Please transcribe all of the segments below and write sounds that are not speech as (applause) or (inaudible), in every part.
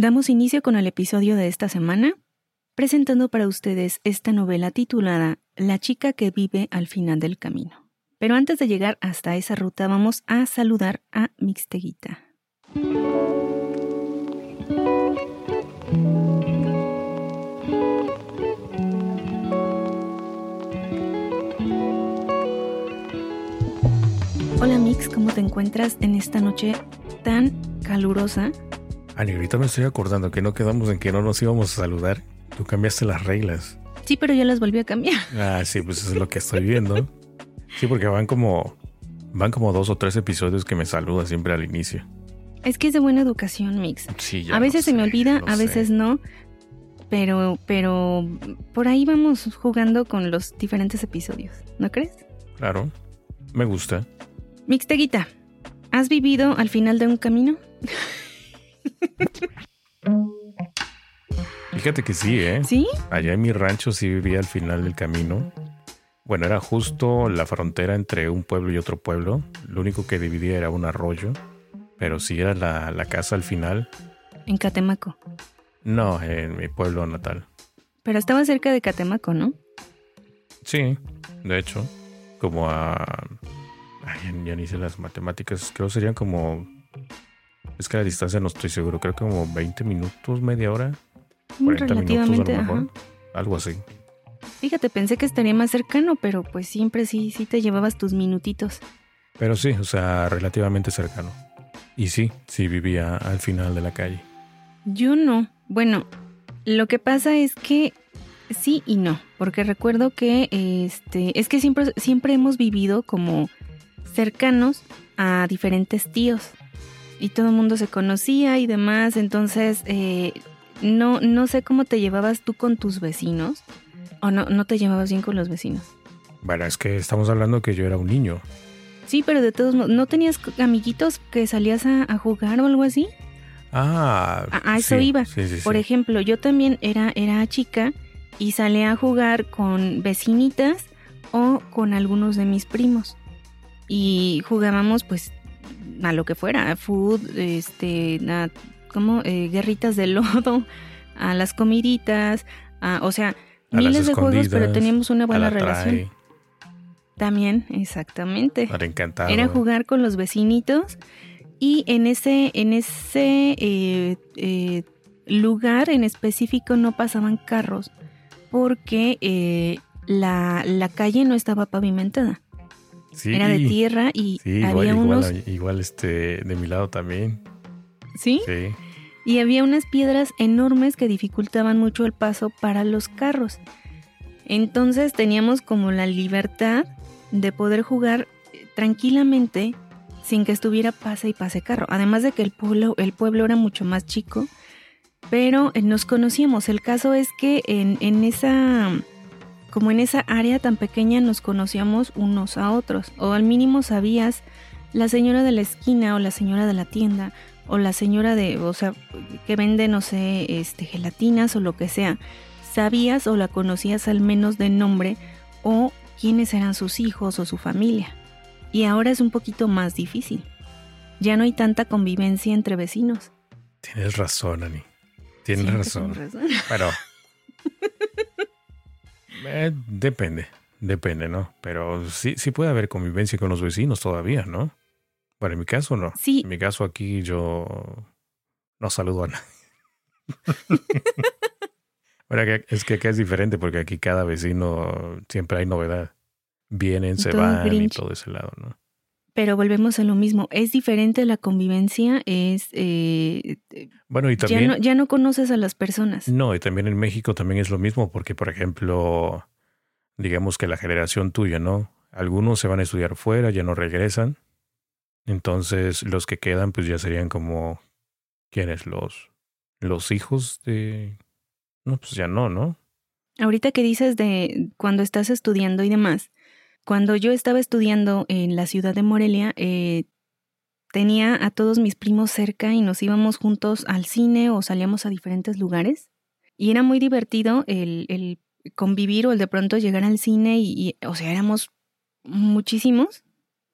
Damos inicio con el episodio de esta semana, presentando para ustedes esta novela titulada La chica que vive al final del camino. Pero antes de llegar hasta esa ruta vamos a saludar a Mixteguita. Hola Mix, ¿cómo te encuentras en esta noche tan calurosa? Ani, ahorita me estoy acordando que no quedamos en que no nos íbamos a saludar. Tú cambiaste las reglas. Sí, pero yo las volví a cambiar. Ah, sí, pues eso es lo que estoy viendo. Sí, porque van como van como dos o tres episodios que me saluda siempre al inicio. Es que es de buena educación, Mix. Sí, ya a veces se me olvida, a veces sé. no. Pero, pero por ahí vamos jugando con los diferentes episodios, ¿no crees? Claro, me gusta. Mixteguita, ¿has vivido al final de un camino? (laughs) Fíjate que sí, ¿eh? ¿Sí? Allá en mi rancho sí vivía al final del camino. Bueno, era justo la frontera entre un pueblo y otro pueblo. Lo único que dividía era un arroyo. Pero sí era la, la casa al final. En Catemaco. No, en mi pueblo natal. Pero estaba cerca de Catemaco, ¿no? Sí, de hecho. Como a... Ay, ya- ni sé las matemáticas. Creo serían como... Es que la distancia no estoy seguro. Creo que como 20 minutos, media hora. 40 Relativamente, minutos a lo ajá. mejor. Algo así. Fíjate, pensé que estaría más cercano, pero pues siempre sí, sí te llevabas tus minutitos. Pero sí, o sea, relativamente cercano. Y sí, sí vivía al final de la calle. Yo no. Bueno, lo que pasa es que sí y no, porque recuerdo que este es que siempre siempre hemos vivido como cercanos a diferentes tíos y todo el mundo se conocía y demás, entonces eh, no no sé cómo te llevabas tú con tus vecinos o no no te llevabas bien con los vecinos. Bueno, es que estamos hablando que yo era un niño. Sí, pero de todos modos, ¿no tenías amiguitos que salías a, a jugar o algo así? Ah, A- a eso sí, iba. Sí, sí, Por ejemplo, yo también era, era chica y salía a jugar con vecinitas o con algunos de mis primos. Y jugábamos pues a lo que fuera, a food, este, a, como eh, guerritas de lodo, (laughs) a las comiditas, a- o sea, A miles de juegos, pero teníamos una buena la relación. trae, También, exactamente. a la encantado. Era jugar con los vecinitos y en ese, en ese eh, eh, lugar en específico no pasaban carros porque eh, la, la calle no estaba pavimentada. Sí, Era de tierra y Sí, había igual, unos... igual, igual este, de mi lado también. ¿Sí? Sí. Y había unas piedras enormes que dificultaban mucho el paso para los carros. Entonces teníamos como la libertad de poder jugar eh, tranquilamente sin que estuviera pase y pase carro. Además de que el pueblo, el pueblo era mucho más chico, pero eh, nos conocíamos. El caso es que en, en esa como en esa área tan pequeña nos conocíamos unos a otros, o al mínimo sabías la señora de la esquina o la señora de la tienda o la señora de, o sea, que vende, no sé, este, gelatinas o lo que sea, sabías o la conocías al menos de nombre o quiénes eran sus hijos o su familia. Y ahora es un poquito más difícil. Ya no hay tanta convivencia entre vecinos. Tienes razón, Ani. Tienes razón. razón. Pero. (laughs) Eh, depende. Depende, ¿no? Pero sí, sí puede haber convivencia con los vecinos todavía, ¿no? Bueno, en mi caso no. Sí, En mi caso aquí yo no saludo a nadie. (laughs) bueno, que- es que acá es diferente porque aquí cada vecino siempre hay novedad. Vienen, se Todo van y todo ese lado, ¿no? Pero volvemos a lo mismo. Es diferente la convivencia, es... eh, Bueno, y ya, también... no, ya no conoces a las personas. No, y también en México también es lo mismo, porque por ejemplo, digamos que la generación tuya, ¿no? Algunos se van a estudiar fuera, ya no regresan. Entonces, los que quedan, pues ya serían como, ¿quiénes? Los, los hijos de... No, pues ya no, ¿no? Ahorita que dices de cuando estás estudiando y demás, cuando yo estaba estudiando en la ciudad de Morelia, eh, tenía a todos mis primos cerca y nos íbamos juntos al cine o salíamos a diferentes lugares. Y era muy divertido el, el convivir o el de pronto llegar al cine y, o sea, éramos muchísimos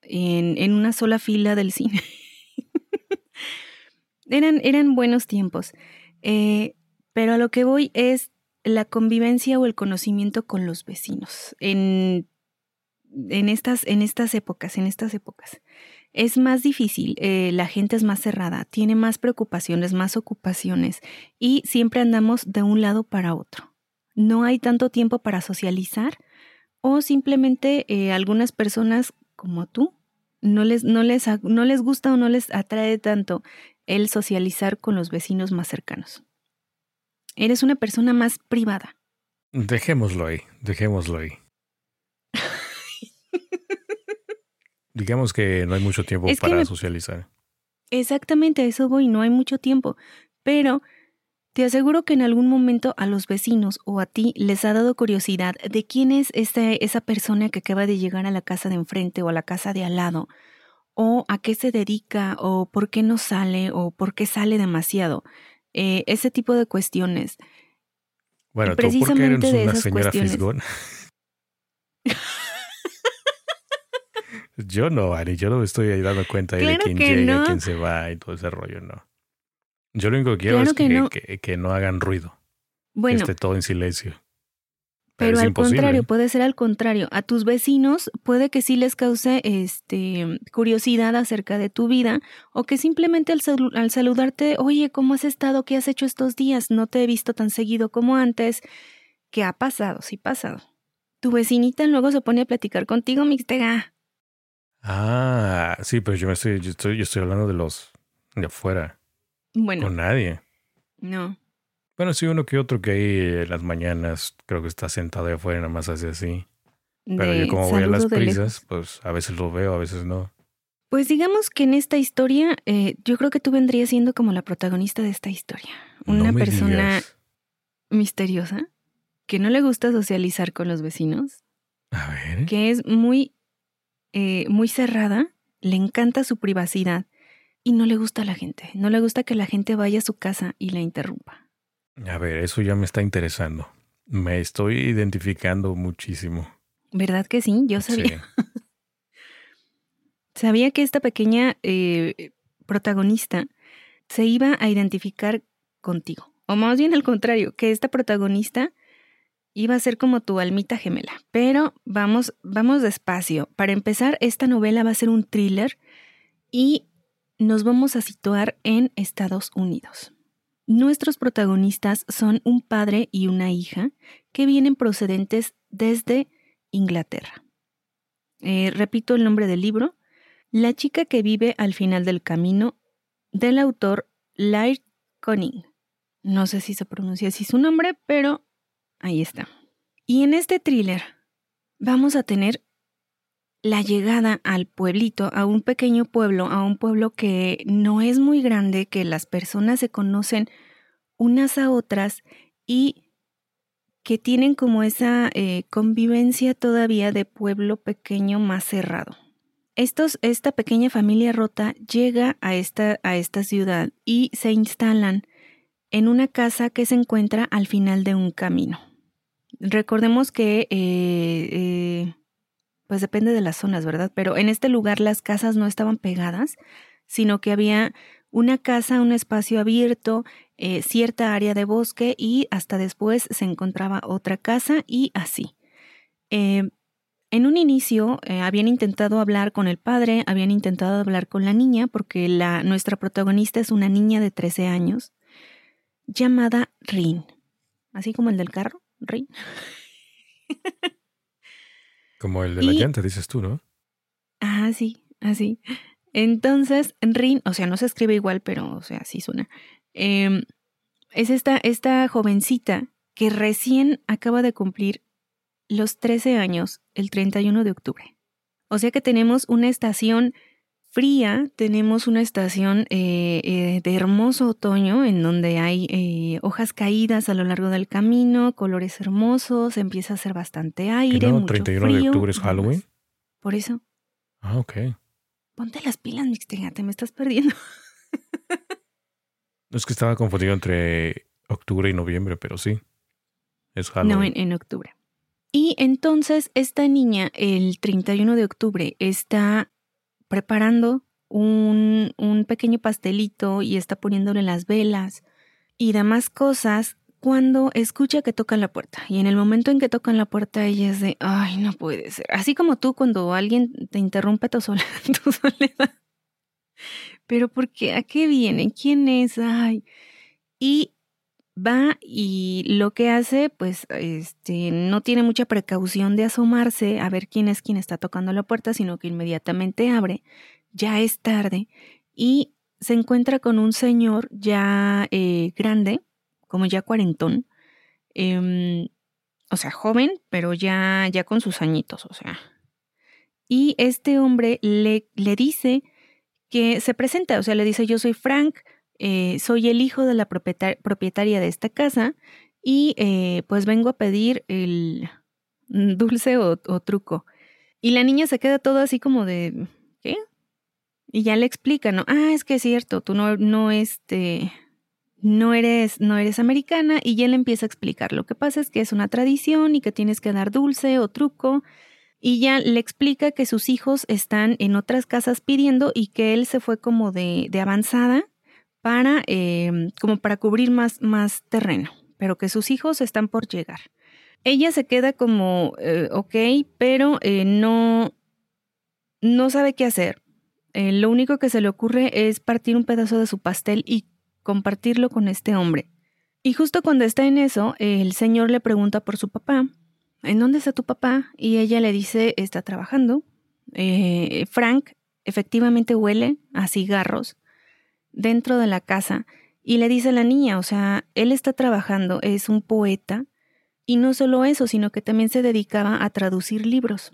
en, en una sola fila del cine. (laughs) eran, eran buenos tiempos. Eh, pero a lo que voy es la convivencia o el conocimiento con los vecinos en, en, estas, en estas épocas, en estas épocas. Es más difícil, eh, la gente es más cerrada, tiene más preocupaciones, más ocupaciones y siempre andamos de un lado para otro. No hay tanto tiempo para socializar o simplemente eh, algunas personas como tú no les, no, les, no les gusta o no les atrae tanto el socializar con los vecinos más cercanos. Eres una persona más privada. Dejémoslo ahí, dejémoslo ahí. Digamos que no hay mucho tiempo para socializar. Exactamente, a eso voy, no hay mucho tiempo. Pero te aseguro que en algún momento a los vecinos o a ti les ha dado curiosidad de quién es esa persona que acaba de llegar a la casa de enfrente o a la casa de al lado, o a qué se dedica, o por qué no sale, o por qué sale demasiado. Eh, ese tipo de cuestiones. Bueno, precisamente ¿tú por qué eres una señora fisgón? (laughs) yo no, Ari, yo no me estoy ahí dando cuenta de quién llega, quién se va y todo ese rollo, no. Yo lo único que quiero es que, no. hagan ruido. Bueno. Que esté todo en silencio. Pero, al contrario, puede ser al contrario. A tus vecinos puede que sí les cause este, curiosidad acerca de tu vida o que simplemente al, al, saludarte, oye, ¿cómo has estado? ¿Qué has hecho estos días? No te he visto tan seguido como antes. ¿Qué ha pasado? Sí, pasado. Tu vecinita luego se pone a platicar contigo, Mixtega. Ah, sí, pero yo me estoy, yo estoy, yo estoy hablando de los de afuera. Bueno. Con nadie. No. Bueno, sí, uno que otro que ahí en las mañanas creo que está sentado ahí afuera, nada más hace así. Pero yo como voy a las prisas, pues a veces lo veo, a veces no. Pues digamos que en esta historia, eh, yo creo que tú vendrías siendo como la protagonista de esta historia. Una persona misteriosa que no le gusta socializar con los vecinos. A ver. Que es muy, eh, muy cerrada, le encanta su privacidad y no le gusta a la gente. No le gusta que la gente vaya a su casa y la interrumpa. A ver, eso ya me está interesando. Me estoy identificando muchísimo. ¿Verdad que sí? Yo sabía. (laughs) sabía que esta pequeña eh, protagonista se iba a identificar contigo. O más bien al contrario, que esta protagonista iba a ser como tu almita gemela. Pero vamos, vamos despacio. Para empezar, esta novela va a ser un thriller y nos vamos a situar en Estados Unidos. Nuestros protagonistas son un padre y una hija que vienen procedentes desde Inglaterra. Eh, repito el nombre del libro, La chica que vive al final del camino, del autor Laird Conning. No sé si se pronuncia así su nombre, pero ahí está. Y en este thriller vamos a tener la llegada al pueblito, a un pequeño pueblo, a un pueblo que no es muy grande, que las personas se conocen unas a otras y que tienen como esa eh, convivencia todavía de pueblo pequeño más cerrado. Estos, esta pequeña familia rota llega a esta, a esta ciudad y se instalan en una casa que se encuentra al final de un camino. Recordemos que eh, eh, pues depende de las zonas, ¿verdad? Pero en este lugar las casas no estaban pegadas, sino que había una casa, un espacio abierto, eh, cierta área de bosque y hasta después se encontraba otra casa y así. En un inicio habían intentado hablar con el padre, habían intentado hablar con la niña, porque la, nuestra protagonista es una niña de 13 años, llamada Rin. Así como el del carro, Rin. Como el de la llanta, dices tú, ¿no? Ah, sí, así. Entonces, Rin, o sea, no se escribe igual, pero, o sea, sí suena. Em, es esta, esta jovencita que recién acaba de cumplir los 13 años el 31 de octubre. O sea que tenemos una estación fría, tenemos una estación eh, eh, de hermoso otoño en donde hay eh, hojas caídas a lo largo del camino, colores hermosos, empieza a hacer bastante aire. No, 31 de octubre es Halloween. Por eso. Ah, ok. Ponte las pilas, Mixtega, te me estás perdiendo. (laughs) no es que estaba confundido entre octubre y noviembre, pero sí. Es Halloween. No, en, en octubre. Y entonces esta niña, el 31 de octubre, está preparando un, un pequeño pastelito y está poniéndole las velas. y demás cosas cuando escucha que tocan la puerta. Y en el momento en que tocan la puerta, ella es de, ay, no puede ser. Así como tú cuando alguien te interrumpe tu, (laughs) soledad. Pero ¿por qué? ¿A qué viene? ¿Quién es? Ay. Y va y lo que hace, pues, este, no tiene mucha precaución de asomarse a ver quién es quien está tocando la puerta, sino que inmediatamente abre. Ya es tarde y se encuentra con un señor ya eh, grande, como ya cuarentón, em, o sea, joven, pero ya, ya con sus añitos, o sea. Y este hombre le, le dice que se presenta, o sea, le dice, yo soy Frank, eh, soy el hijo de la propietaria de esta casa y eh, pues vengo a pedir el (laughs) dulce o, truco. Y la niña se queda todo así como de, ¿qué? Y ya le explica, ¿no? Ah, es que es cierto, tú no, no, este, no eres, no eres americana y ya le empieza a explicar. Lo que pasa es que es una tradición y que tienes que dar dulce o truco. Y ya le explica que sus hijos están en otras casas pidiendo y que él se fue como de, de avanzada para, em, como para cubrir más, más terreno, pero que sus hijos están por llegar. Ella se queda como, eh, ok, pero eh, no, no sabe qué hacer. Eh, lo único que se le ocurre es partir un pedazo de su pastel y compartirlo con este hombre. Y justo cuando está en eso, el señor le pregunta por su papá. ¿En dónde está tu papá? Y ella le dice, está trabajando. Frank efectivamente huele a cigarros dentro de la casa y le dice a la niña, o sea, él está trabajando, es un poeta, y no solo eso, sino que también se dedicaba a traducir libros.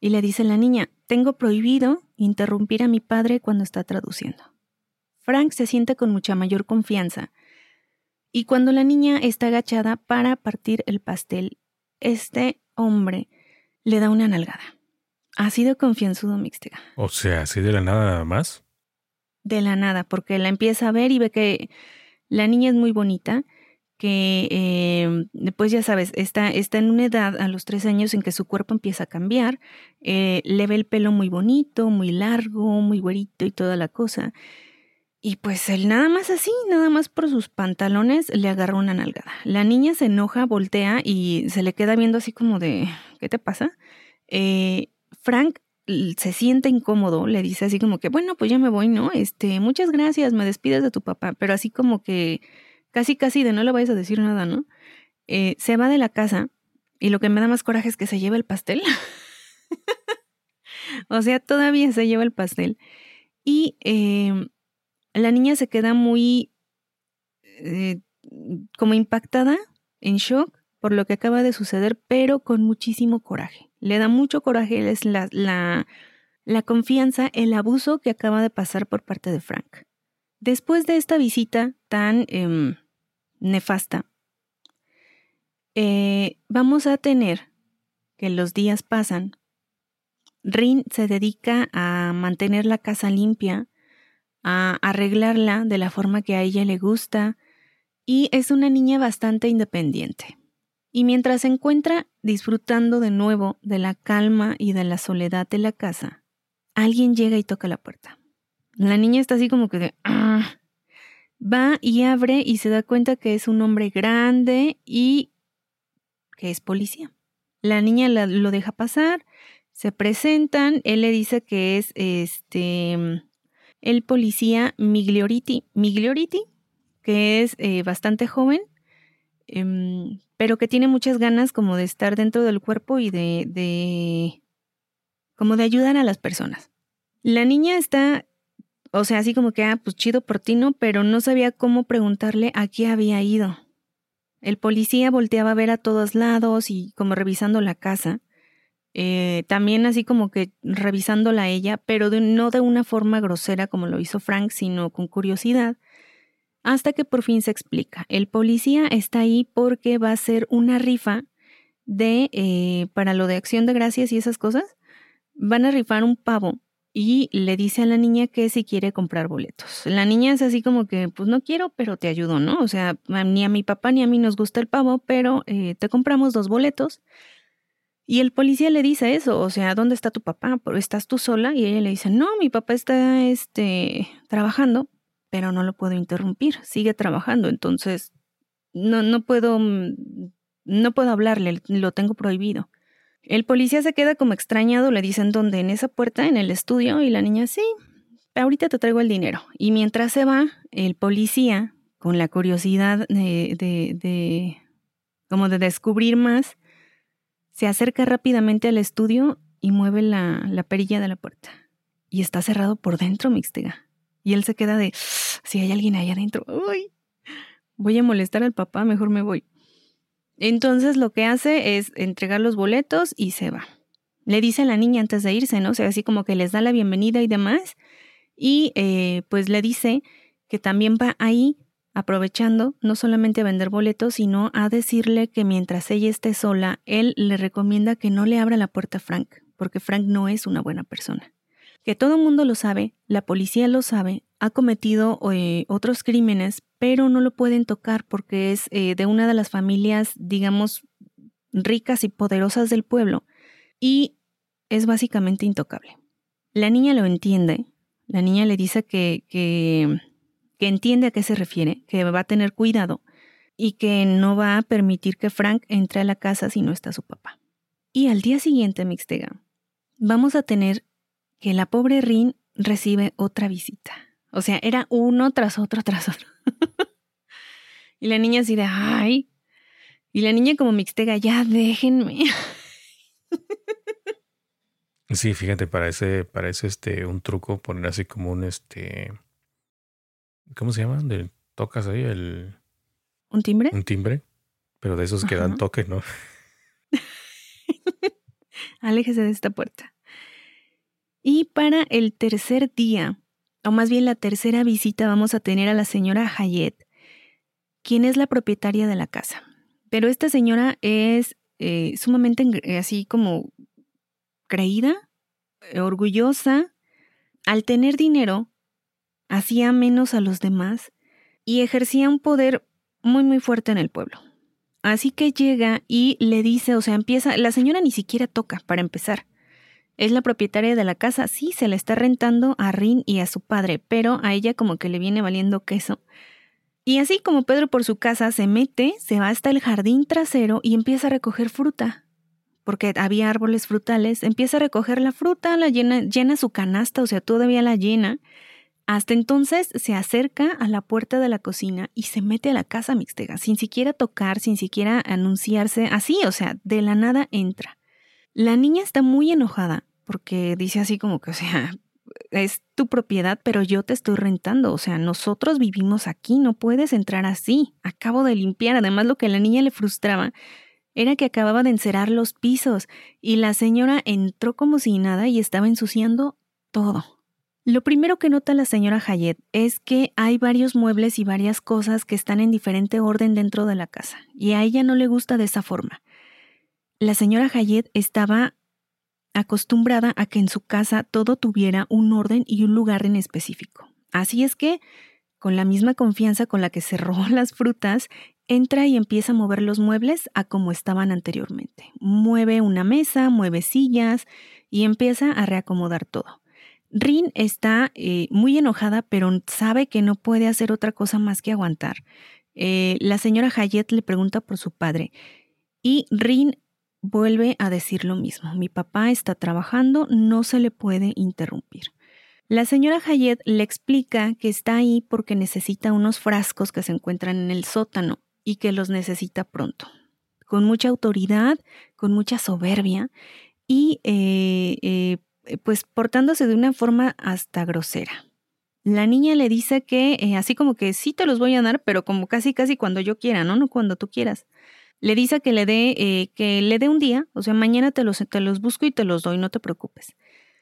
Y le dice a la niña, tengo prohibido interrumpir a mi padre cuando está traduciendo. Frank se siente con mucha mayor confianza. Y cuando la niña está agachada para partir el pastel, este hombre le da una nalgada. Ha sido confianzudo Mixtega. O sea, así de la nada nada más de la nada, porque la empieza a ver y ve que la niña es muy bonita, que eh, pues ya sabes, está, está en una edad a los tres años en que su cuerpo empieza a cambiar, eh, le ve el pelo muy bonito, muy largo, muy güerito y toda la cosa. Y pues él nada más así, nada más por sus pantalones, le agarra una nalgada. La niña se enoja, voltea y se le queda viendo así como de, ¿qué te pasa? Eh, Frank se siente incómodo, le dice así como que, bueno, pues ya me voy, ¿no? Este, muchas gracias, me despides de tu papá, pero así como que casi, casi de no le vayas a decir nada, ¿no? Eh, se va de la casa y lo que me da más coraje es que se lleva el pastel. (laughs) o sea, todavía se lleva el pastel. Y em, la niña se queda muy eh, como impactada, en shock, por lo que acaba de suceder, pero con muchísimo coraje. Le da mucho coraje es la, la, la confianza, el abuso que acaba de pasar por parte de Frank. Después de esta visita tan em, nefasta, eh, vamos a tener que los días pasan. Rin se dedica a mantener la casa limpia, a arreglarla de la forma que a ella le gusta y es una niña bastante independiente. Y mientras se encuentra disfrutando de nuevo de la calma y de la soledad de la casa, alguien llega y toca la puerta. La niña está así como que de, ah". va y abre y se da cuenta que es un hombre grande y que es policía. La niña lo deja pasar, se presentan, él le dice que es este el policía Miglioriti, Miglioriti, que es eh, bastante joven, Em, pero que tiene muchas ganas como de estar dentro del cuerpo y de, de, como de ayudar a las personas. La niña está, o sea, así como que, ah, pues chido por ti, ¿no? Pero no sabía cómo preguntarle a qué había ido. El policía volteaba a ver a todos lados y como revisando la casa. Eh, también así como que revisándola a ella, pero no de una forma grosera como lo hizo Frank, sino con curiosidad hasta que por fin se explica. El policía está ahí porque va a ser una rifa de, eh, para lo de acción de gracias y esas cosas, van a rifar un pavo y le dice a la niña que si quiere comprar boletos. La niña es así como que, pues no quiero, pero te ayudo, ¿no? O sea, ni a mi papá ni a mí nos gusta el pavo, pero eh, te compramos dos boletos. Y el policía le dice eso, o sea, ¿dónde está tu papá? ¿Estás tú sola? Y ella le dice, no, mi papá está este, trabajando pero no lo puedo interrumpir, sigue trabajando, entonces no, no puedo, mm, no puedo hablarle, lo tengo prohibido. El policía se queda como extrañado, le dicen dónde, en esa puerta, en el estudio, y la niña, sí, ahorita te traigo el dinero. Y mientras se va, el policía, con la curiosidad de, de, de como de descubrir más, se acerca rápidamente al estudio y mueve la, la perilla de la puerta. Y está cerrado por dentro, Mixtega. Y él se queda de, si hay alguien ahí adentro, uy, voy a molestar al papá, mejor me voy. Entonces lo que hace es entregar los boletos y se va. Le dice a la niña antes de irse, ¿no? O sea, así como que les da la bienvenida y demás. Y eh, pues le dice que también va ahí aprovechando no solamente a vender boletos, sino a decirle que mientras ella esté sola, él le recomienda que no le abra la puerta a Frank, porque Frank no es una buena persona que todo el mundo lo sabe, la policía lo sabe, ha cometido eh, otros crímenes, pero no lo pueden tocar porque es eh, de una de las familias, digamos, ricas y poderosas del pueblo y es básicamente intocable. La niña lo entiende, la niña le dice que, que, que entiende a qué se refiere, que va a tener cuidado y que no va a permitir que Frank entre a la casa si no está su papá. Y al día siguiente, Mixtega, vamos a tener que la pobre Rin recibe otra visita. O sea, era uno tras otro tras otro. (laughs) y la niña así de, ay. Y la niña como mixtega, ya déjenme. (laughs) sí, fíjate, parece, parece este un truco poner así como un este. ¿Cómo se llama? Tocas ahí el. ¿Un timbre? Un timbre. Pero de esos que dan toque, ¿no? (laughs) Aléjese de esta puerta. Y para el tercer día, o más bien la tercera visita, vamos a tener a la señora Hayet, quien es la propietaria de la casa. Pero esta señora es eh, sumamente así como creída, eh, orgullosa. Al tener dinero, hacía menos a los demás y ejercía un poder muy muy fuerte en el pueblo. Así que llega y le dice, o sea, empieza, la señora ni siquiera toca para empezar. Es la propietaria de la casa, sí, se la está rentando a Rin y a su padre, pero a ella como que le viene valiendo queso. Y así como Pedro por su casa se mete, se va hasta el jardín trasero y empieza a recoger fruta. Porque había árboles frutales, empieza a recoger la fruta, la llena, llena su canasta, o sea, todavía la llena. Hasta entonces se acerca a la puerta de la cocina y se mete a la casa mixtega, sin siquiera tocar, sin siquiera anunciarse, así, o sea, de la nada entra. La niña está muy enojada porque dice así como que, o sea, es tu propiedad, pero yo te estoy rentando, o sea, nosotros vivimos aquí, no puedes entrar así. Acabo de limpiar, además lo que a la niña le frustraba era que acababa de encerar los pisos y la señora entró como si nada y estaba ensuciando todo. Lo primero que nota la señora Hayet es que hay varios muebles y varias cosas que están en diferente orden dentro de la casa, y a ella no le gusta de esa forma. La señora Hayet estaba acostumbrada a que en su casa todo tuviera un orden y un lugar en específico. Así es que, con la misma confianza con la que cerró (laughs) las frutas, entra y empieza a mover los muebles a como estaban anteriormente. Mueve una mesa, mueve sillas y empieza a reacomodar todo. Rin está eh, muy enojada, pero sabe que no puede hacer otra cosa más que aguantar. Eh, la señora Hayet le pregunta por su padre y Rin vuelve a decir lo mismo. Mi papá está trabajando, no se le puede interrumpir. La señora Hayet le explica que está ahí porque necesita unos frascos que se encuentran en el sótano y que los necesita pronto. Con mucha autoridad, con mucha soberbia y eh, eh, pues portándose de una forma hasta grosera. La niña le dice que eh, así como que sí te los voy a dar, pero como casi casi cuando yo quiera, ¿no? No cuando tú quieras le dice que le dé eh, que le dé un día, o sea, mañana te los, te los busco y te los doy, no te preocupes.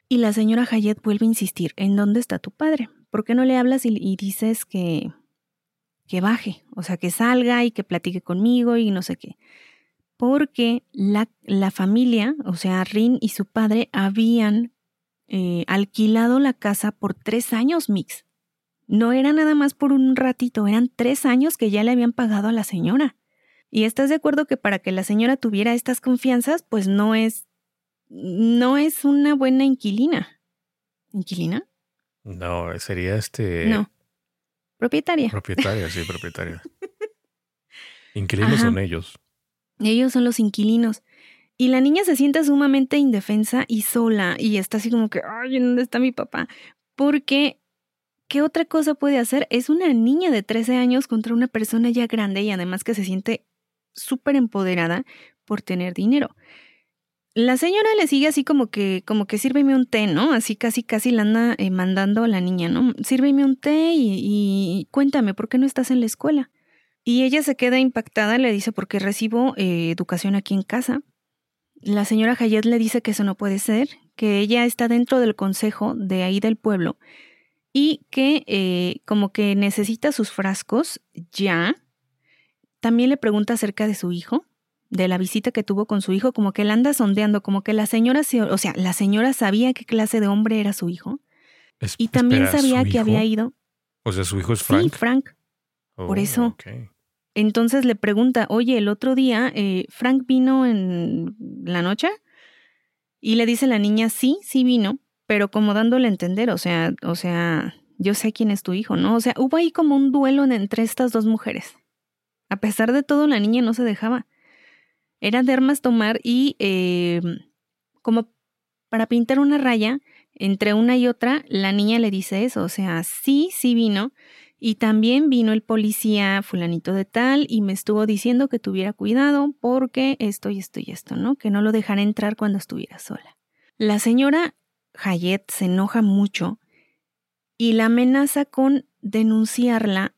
Y la señora Hayet vuelve a insistir, ¿en dónde está tu padre? ¿Por qué no le hablas y, dices que, que baje? O sea, que salga y que platique conmigo y no sé qué. Porque la, la familia, o sea, Rin y su padre habían eh, alquilado la casa por tres años, Mix. No era nada más por un ratito, eran tres años que ya le habían pagado a la señora. Y estás de acuerdo que para que la señora tuviera estas confianzas, pues no es, no es una buena inquilina. ¿Inquilina? No, sería este. No. propietaria. Propietaria, sí, propietaria. (laughs) Inquilinos son ellos. Ellos son los inquilinos. Y la niña se siente sumamente indefensa y sola y está así como que, ay, ¿dónde está mi papá? Porque, ¿qué otra cosa puede hacer? Es una niña de 13 años contra una persona ya grande y además que se siente súper empoderada por tener dinero. La señora le sigue así como que, como que sírveme un té, ¿no? Así casi, casi la anda eh, mandando a la niña, ¿no? Sírveme un té y, cuéntame, ¿por qué no estás en la escuela? Y ella se queda impactada, le dice, porque recibo eh, educación aquí en casa. La señora Hayet le dice que eso no puede ser, que ella está dentro del consejo de ahí del pueblo y que eh, como que necesita sus frascos ya. También le pregunta acerca de su hijo de la visita que tuvo con su hijo, como que él anda sondeando, como que la señora, o sea, la señora sabía qué clase de hombre era su hijo. y también sabía que había ido. O sea, su hijo es Frank. Sí, Frank. Por oh, eso. Entonces le pregunta, oye, el otro día eh, Frank vino en la noche y le dice la niña, sí, sí vino, pero como dándole a entender, o sea, o sea, yo sé quién es tu hijo, ¿no? O sea, hubo ahí como un duelo entre estas dos mujeres. A pesar de todo, la niña no se dejaba. Era de armas tomar y eh, como para pintar una raya entre una y otra, la niña le dice eso, o sea, sí, sí vino. Y también vino el policía fulanito de tal y me estuvo diciendo que tuviera cuidado porque esto y esto y esto, ¿no? Que no lo dejara entrar cuando estuviera sola. La señora Hayet se enoja mucho y la amenaza con denunciarla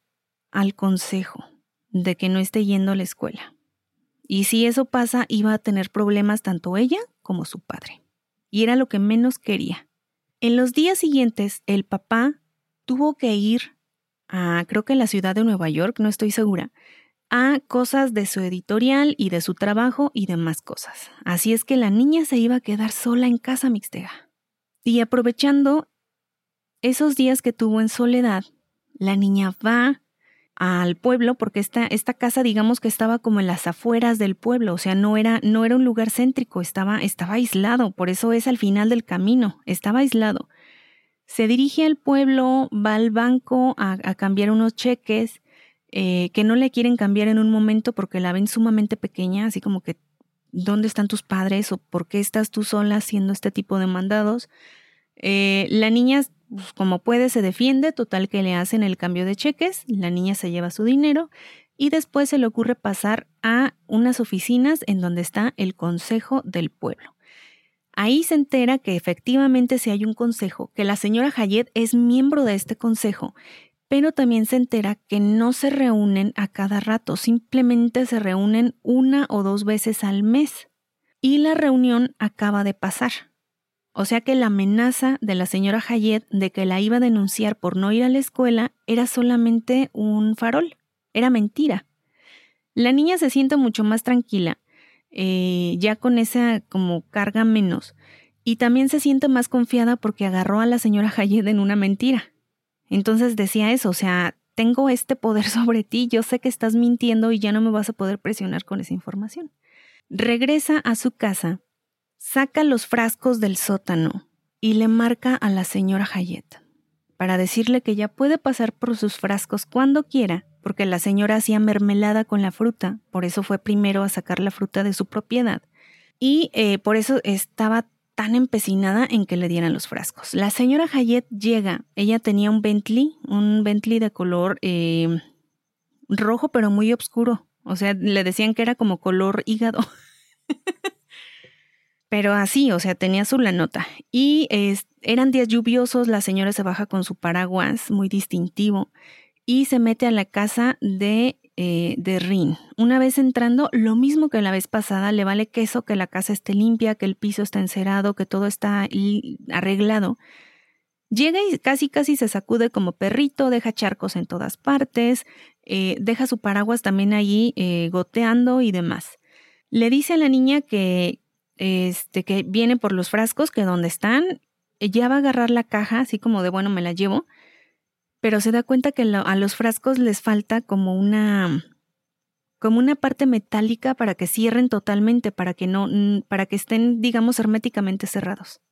al consejo de que no esté yendo a la escuela. Y si eso pasa, iba a tener problemas tanto ella como su padre. Y era lo que menos quería. En los días siguientes, el papá tuvo que ir a, creo que en la ciudad de Nueva York, no estoy segura, a cosas de su editorial y de su trabajo y demás cosas. Así es que la niña se iba a quedar sola en casa mixtega. Y aprovechando esos días que tuvo en soledad, la niña va al pueblo, porque esta, esta casa digamos que estaba como en las afueras del pueblo, o sea, no era, no era un lugar céntrico, estaba, estaba aislado, por eso es al final del camino, estaba aislado. Se dirige al pueblo, va al banco a, cambiar unos cheques eh, que no le quieren cambiar en un momento porque la ven sumamente pequeña, así como que, ¿dónde están tus padres o por qué estás tú sola haciendo este tipo de mandados? Eh, la niña pues, como puede se defiende, total que le hacen el cambio de cheques, la niña se lleva su dinero y después se le ocurre pasar a unas oficinas en donde está el consejo del pueblo. Ahí se entera que efectivamente si hay un consejo, que la señora Hayet es miembro de este consejo, pero también se entera que no se reúnen a cada rato, simplemente se reúnen una o dos veces al mes. Y la reunión acaba de pasar. O sea que la amenaza de la señora Hayet de que la iba a denunciar por no ir a la escuela era solamente un farol, era mentira. La niña se siente mucho más tranquila, eh, ya con esa como carga menos, y también se siente más confiada porque agarró a la señora Hayet en una mentira. Entonces decía eso, o sea, tengo este poder (laughs) sobre ti, yo sé que estás mintiendo y ya no me vas a poder presionar con esa información. Regresa a su casa saca los frascos del sótano y le marca a la señora Hayet para decirle que ya puede pasar por sus frascos cuando quiera, porque la señora hacía mermelada con la fruta, por eso fue primero a sacar la fruta de su propiedad, y eh, por eso estaba tan empecinada en que le dieran los frascos. La señora Hayet llega, ella tenía un Bentley, un Bentley de color eh, rojo pero muy oscuro, o sea, le decían que era como color hígado. (laughs) Pero así, o sea, tenía su la nota. Y eran días lluviosos, la señora se baja con su paraguas, muy distintivo, y se mete a la casa de, eh, de Rin. Una vez entrando, lo mismo que la vez pasada, le vale queso que la casa esté limpia, que el piso está encerado, que todo está arreglado. Llega y casi casi se sacude como perrito, deja charcos en todas partes, eh, deja su paraguas también allí eh, goteando y demás. Le dice a la niña que, este, que viene por los frascos, que donde están, ya va a agarrar la caja, así como de, bueno, me la llevo, pero se da cuenta que a los frascos les falta como una, como una parte metálica para que cierren totalmente, para que no, para que estén, digamos, herméticamente cerrados.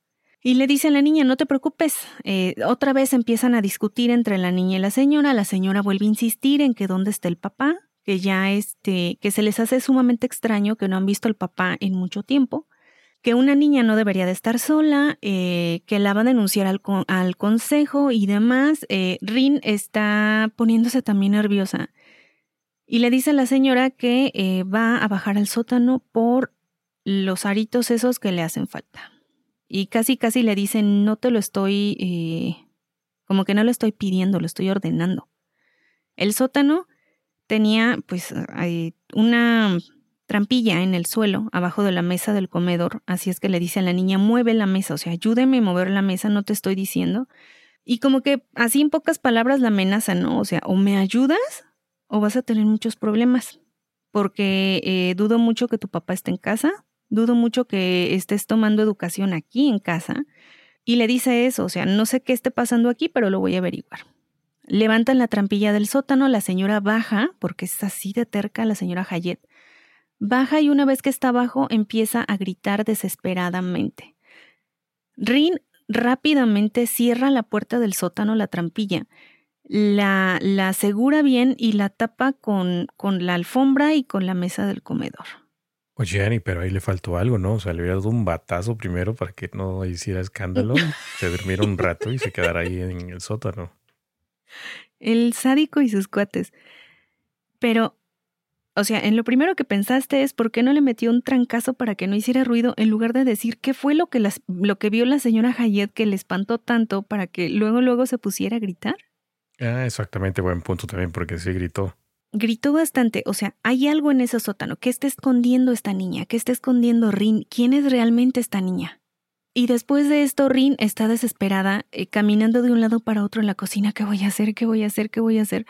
Y le dice a la niña, no te preocupes. Eh, otra vez empiezan a discutir entre la niña y la señora. La señora vuelve a insistir en que dónde está el papá, que ya este, que se les hace sumamente extraño que no han visto al papá en mucho tiempo, que una niña no debería de estar sola, eh, que la va a denunciar al, al consejo y demás. Eh, Rin está poniéndose también nerviosa. Y le dice a la señora que va a bajar al sótano por los aritos esos que le hacen falta y casi casi le dicen, no te lo estoy, eh, como que no lo estoy pidiendo, lo estoy ordenando. El sótano tenía pues una trampilla en el suelo, abajo de la mesa del comedor, así es que le dice a la niña, mueve la mesa, o sea, ayúdeme a mover la mesa, no te estoy diciendo. Y como que así en pocas palabras la amenaza, ¿no? O sea, o me ayudas o vas a tener muchos problemas, porque eh, dudo mucho que tu papá esté en casa, dudo mucho que estés tomando educación aquí en casa. Y le dice eso, o sea, no sé qué esté pasando aquí, pero lo voy a averiguar. Levantan la trampilla del sótano, la señora baja, porque es así de terca la señora Hayet. Baja y una vez que está abajo empieza a gritar desesperadamente. Rin rápidamente cierra la puerta del sótano, la trampilla, la, la asegura bien y la tapa con, con la alfombra y con la mesa del comedor. Oye, Ani, pero ahí le faltó algo, ¿no? O sea, le hubiera dado un batazo primero para que no hiciera escándalo, se durmiera un rato y se quedara ahí en el sótano. El sádico y sus cuates. Pero, o sea, en lo primero que pensaste es por qué no le metió un trancazo para que no hiciera ruido en lugar de decir qué fue lo que, las, lo que vio la señora Hayet que le espantó tanto para que luego luego se pusiera a gritar. Ah, exactamente, buen punto también, porque sí gritó. Gritó bastante, o sea, hay algo en ese sótano. ¿Qué está escondiendo esta niña? ¿Qué está escondiendo Rin? ¿Quién es realmente esta niña? Y después de esto, Rin está desesperada, eh, caminando de un lado para otro en la cocina. ¿Qué voy a hacer? ¿Qué voy a hacer? ¿Qué voy a hacer?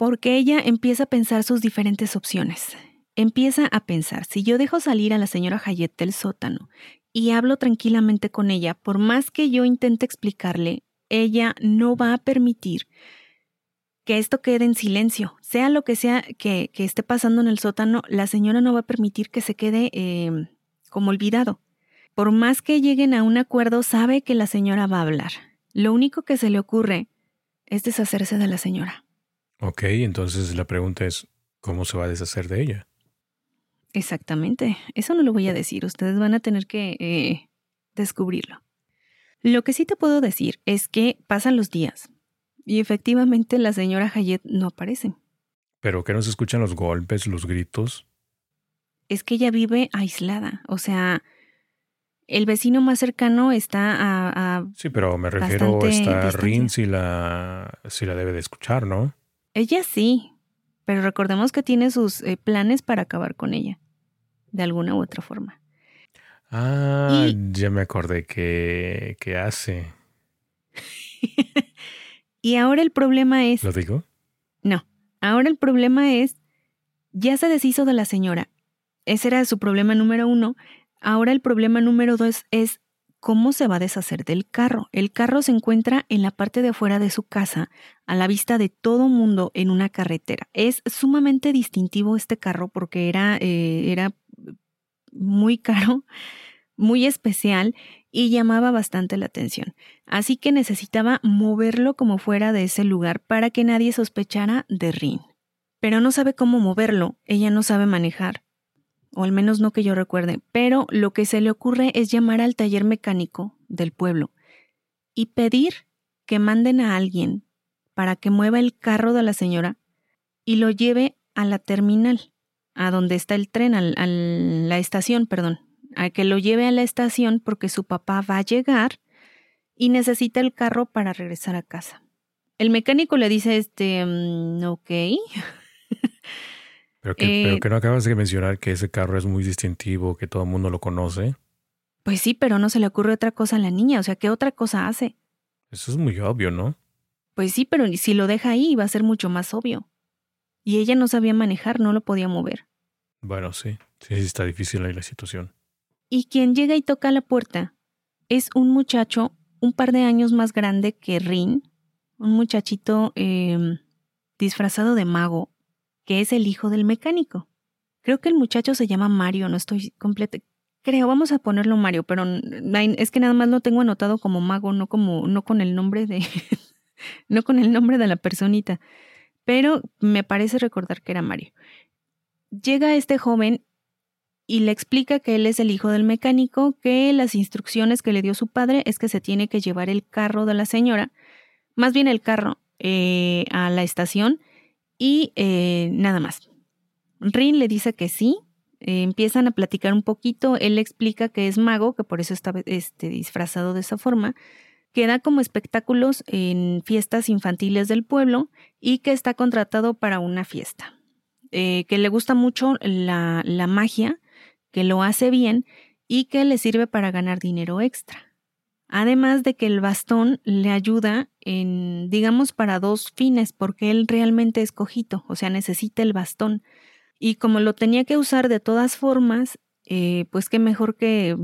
Porque ella empieza a pensar sus diferentes opciones. Empieza a pensar, si yo dejo salir a la señora Hayet del sótano y hablo tranquilamente con ella, por más que yo intente explicarle, ella no va a permitir que esto quede en silencio. Sea lo que sea que, esté pasando en el sótano, la señora no va a permitir que se quede em, como olvidado. Por más que lleguen a un acuerdo, sabe que la señora va a hablar. Lo único que se le ocurre es deshacerse de la señora. Ok, entonces la pregunta es, ¿cómo se va a deshacer de ella? Exactamente, eso no lo voy a decir, ustedes van a tener que eh, descubrirlo. Lo que sí te puedo decir es que pasan los días, y efectivamente la señora Hayet no aparece. ¿Pero que no se escuchan los golpes, los gritos? Es que ella vive aislada, o sea, el vecino más cercano está a... sí, pero me refiero, a Rin si la, si la debe de escuchar, ¿no? Ella sí, pero recordemos que tiene sus eh, planes para acabar con ella, de alguna u otra forma. Ah, ya me acordé que, que hace. (laughs) Y ahora el problema es... ¿Lo digo? No, ahora el problema es, ya se deshizo de la señora. Ese era su problema número uno. Ahora el problema número dos es cómo se va a deshacer del carro. El carro se encuentra en la parte de afuera de su casa, a la vista de todo mundo en una carretera. Es sumamente distintivo este carro porque era, eh, era muy caro, muy especial y llamaba bastante la atención, así que necesitaba moverlo como fuera de ese lugar para que nadie sospechara de Rin. Pero no sabe cómo moverlo, ella no sabe manejar, o al menos no que yo recuerde, pero lo que se le ocurre es llamar al taller mecánico del pueblo y pedir que manden a alguien para que mueva el carro de la señora y lo lleve a la terminal, a donde está el tren, a la estación, perdón, a que lo lleve a la estación porque su papá va a llegar y necesita el carro para regresar a casa. El mecánico le dice, este, mm, ok. (laughs) pero, que, pero eh, que no acabas de mencionar que ese carro es muy distintivo, que todo el mundo lo conoce. Pues sí, pero no se le ocurre otra cosa a la niña, o sea, ¿qué otra cosa hace? Eso es muy obvio, ¿no? Pues sí, pero si lo deja ahí va a ser mucho más obvio. Y ella no sabía manejar, no lo podía mover. Bueno, sí, sí, sí está difícil ahí la situación. Y quien llega y toca la puerta es un muchacho un par de años más grande que Rin, un muchachito em, disfrazado de mago, que es el hijo del mecánico. Creo que el muchacho se llama Mario, no estoy completa. creo, vamos a ponerlo Mario, pero es que nada más lo tengo anotado como mago, no como, no con el nombre de, (laughs) no con el nombre de la personita. Pero me parece recordar que era Mario. Llega este joven y le explica que él es el hijo del mecánico, que las instrucciones que le dio su padre es que se tiene que llevar el carro de la señora, más bien el carro, eh, a la estación y eh, nada más. Rin le dice que sí, eh, empiezan a platicar un poquito, él le explica que es mago, que por eso está este, disfrazado de esa forma, que da como espectáculos en fiestas infantiles del pueblo y que está contratado para una fiesta. Eh, que le gusta mucho la, la magia, que lo hace bien y que le sirve para ganar dinero extra. Además de que el bastón le ayuda en, digamos, para dos fines, porque él realmente es cojito, o sea, necesita el bastón. Y como lo tenía que usar de todas formas, eh, pues qué mejor que,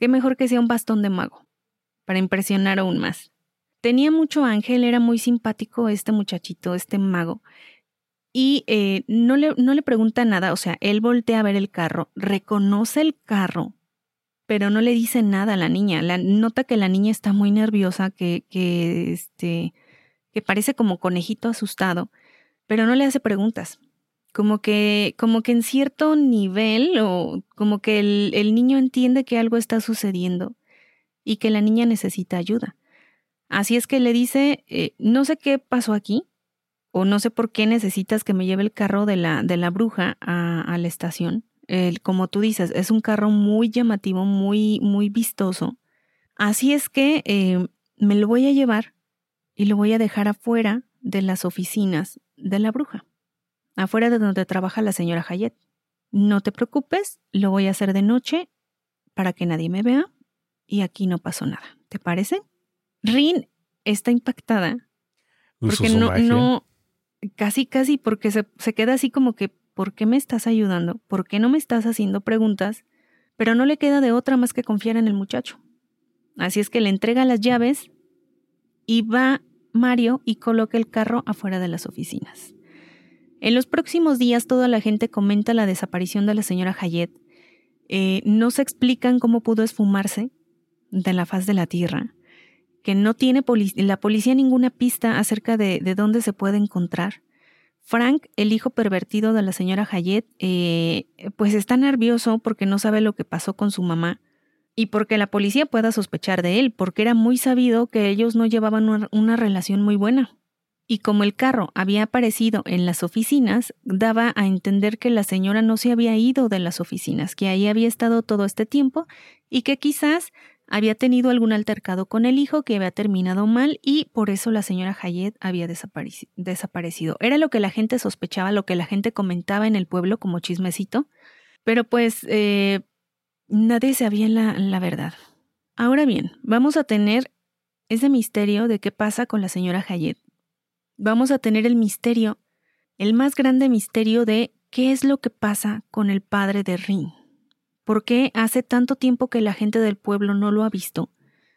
qué mejor que sea un bastón de mago, para impresionar aún más. Tenía mucho ángel, era muy simpático este muchachito, este mago. Y eh, no, le, no le pregunta nada, o sea, él voltea a ver el carro, reconoce el carro, pero no le dice nada a la niña. La, nota que la niña está muy nerviosa, que, que, este, que parece como conejito asustado, pero no le hace preguntas como que, como que en cierto nivel o como que el, niño entiende que algo está sucediendo y que la niña necesita ayuda. Así es que le dice, eh, no sé qué pasó aquí o no sé por qué necesitas que me lleve el carro de la, de la bruja a, la estación. Como tú dices, es un carro muy llamativo, muy, muy vistoso. Así es que eh, me lo voy a llevar y lo voy a dejar afuera de las oficinas de la bruja afuera de donde trabaja la señora Hayet. No te preocupes, lo voy a hacer de noche para que nadie me vea y aquí no pasó nada. ¿Te parece? Rin está impactada porque no, no, casi, casi, porque se, se queda así como que, ¿por qué me estás ayudando? ¿Por qué no me estás haciendo preguntas? Pero no le queda de otra más que confiar en el muchacho. Así es que le entrega las llaves y va Mario y coloca el carro afuera de las oficinas. En los próximos días toda la gente comenta la desaparición de la señora Hayet. Eh, no se explican cómo pudo esfumarse de la faz de la tierra, que no tiene la policía ninguna pista acerca de, dónde se puede encontrar. Frank, el hijo pervertido de la señora Hayet, eh, pues está nervioso porque no sabe lo que pasó con su mamá y porque la policía pueda sospechar de él, porque era muy sabido que ellos no llevaban una relación muy buena. Y como el carro había aparecido en las oficinas, daba a entender que la señora no se había ido de las oficinas, que ahí había estado todo este tiempo y que quizás había tenido algún altercado con el hijo que había terminado mal y por eso la señora Hayet había desaparecido. Era lo que la gente sospechaba, lo que la gente comentaba en el pueblo como chismecito, pero pues eh, nadie sabía la, la verdad. Ahora bien, vamos a tener ese misterio de qué pasa con la señora Hayet vamos a tener el misterio, el más grande misterio de qué es lo que pasa con el padre de Rin. ¿Por qué hace tanto tiempo que la gente del pueblo no lo ha visto?